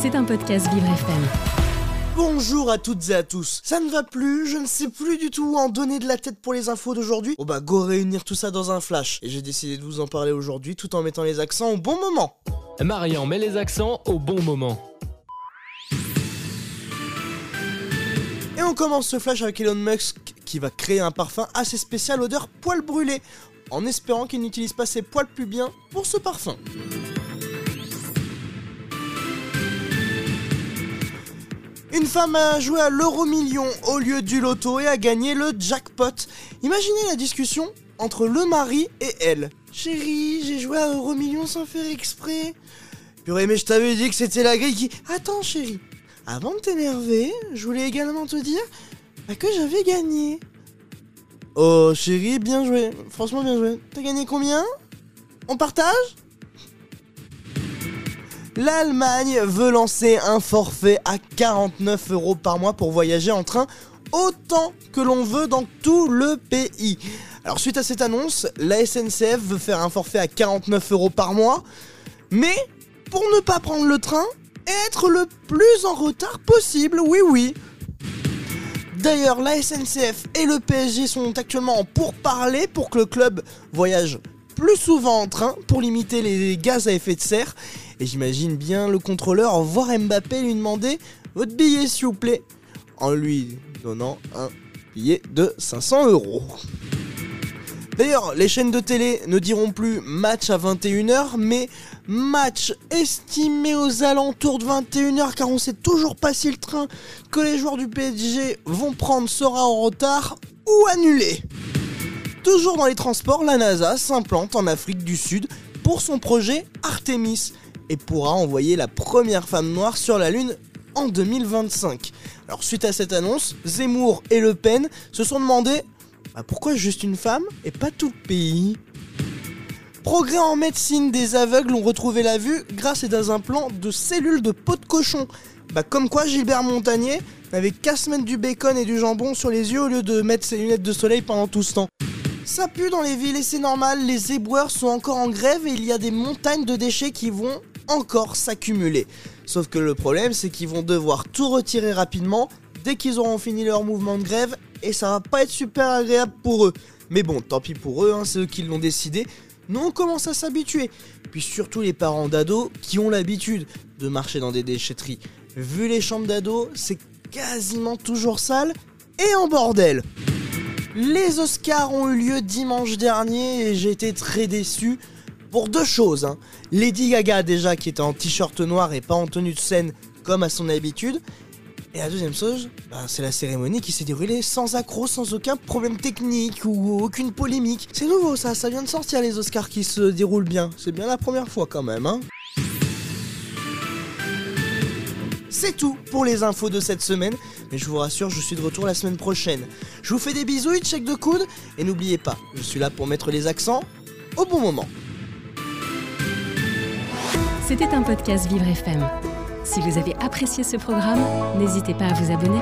C'est un podcast Vivre FM. Bonjour à toutes et à tous. Ça ne va plus, je ne sais plus du tout où en donner de la tête pour les infos d'aujourd'hui. Oh bah go réunir tout ça dans un flash. Et j'ai décidé de vous en parler aujourd'hui tout en mettant les accents au bon moment. Marian met les accents au bon moment. Et on commence ce flash avec Elon Musk qui va créer un parfum assez spécial odeur poil brûlé, en espérant qu'il n'utilise pas ses poils plus bien pour ce parfum. Une femme a joué à l'euro million au lieu du loto et a gagné le jackpot. Imaginez la discussion entre le mari et elle. Chérie, j'ai joué à euro million sans faire exprès. Purée, mais je t'avais dit que c'était la grille qui. Attends, chérie. Avant de t'énerver, je voulais également te dire bah, que j'avais gagné. Oh, chérie, bien joué. Franchement, bien joué. T'as gagné combien? On partage? L'Allemagne veut lancer un forfait à 49 euros par mois pour voyager en train autant que l'on veut dans tout le pays. Alors suite à cette annonce, la SNCF veut faire un forfait à 49 euros par mois, mais pour ne pas prendre le train et être le plus en retard possible, oui oui. D'ailleurs, la SNCF et le PSG sont actuellement en pourparlers pour que le club voyage plus souvent en train pour limiter les gaz à effet de serre et j'imagine bien le contrôleur voir Mbappé lui demander votre billet s'il vous plaît, en lui donnant un billet de 500 euros. D'ailleurs, les chaînes de télé ne diront plus match à 21h, mais match estimé aux alentours de 21h, car on sait toujours pas si le train que les joueurs du PSG vont prendre sera en retard ou annulé. Toujours dans les transports, la NASA s'implante en Afrique du Sud pour son projet Artemis et pourra envoyer la première femme noire sur la Lune en 2025. Alors suite à cette annonce, Zemmour et Le Pen se sont demandé bah, pourquoi juste une femme et pas tout le pays? Progrès en médecine, des aveugles ont retrouvé la vue grâce à des implants de cellules de peau de cochon. Bah comme quoi Gilbert Montagnier n'avait qu'à se mettre du bacon et du jambon sur les yeux au lieu de mettre ses lunettes de soleil pendant tout ce temps. Ça pue dans les villes et c'est normal, les éboueurs sont encore en grève et il y a des montagnes de déchets qui vont encore s'accumuler. Sauf que le problème, c'est qu'ils vont devoir tout retirer rapidement dès qu'ils auront fini leur mouvement de grève et ça va pas être super agréable pour eux. Mais bon, tant pis pour eux, hein, c'est eux qui l'ont décidé. Nous, on commence à s'habituer. Puis surtout les parents d'ados qui ont l'habitude de marcher dans des déchetteries. Vu les chambres d'ados, c'est quasiment toujours sale et en bordel. Les Oscars ont eu lieu dimanche dernier et j'ai été très déçu pour deux choses. Hein. Lady Gaga déjà qui était en t-shirt noir et pas en tenue de scène comme à son habitude. Et la deuxième chose, bah, c'est la cérémonie qui s'est déroulée sans accroc, sans aucun problème technique ou aucune polémique. C'est nouveau ça, ça vient de sortir les Oscars qui se déroulent bien. C'est bien la première fois quand même, hein. C'est tout pour les infos de cette semaine, mais je vous rassure, je suis de retour la semaine prochaine. Je vous fais des bisous, check de coude, et n'oubliez pas, je suis là pour mettre les accents au bon moment. C'était un podcast Vivre FM. Si vous avez apprécié ce programme, n'hésitez pas à vous abonner.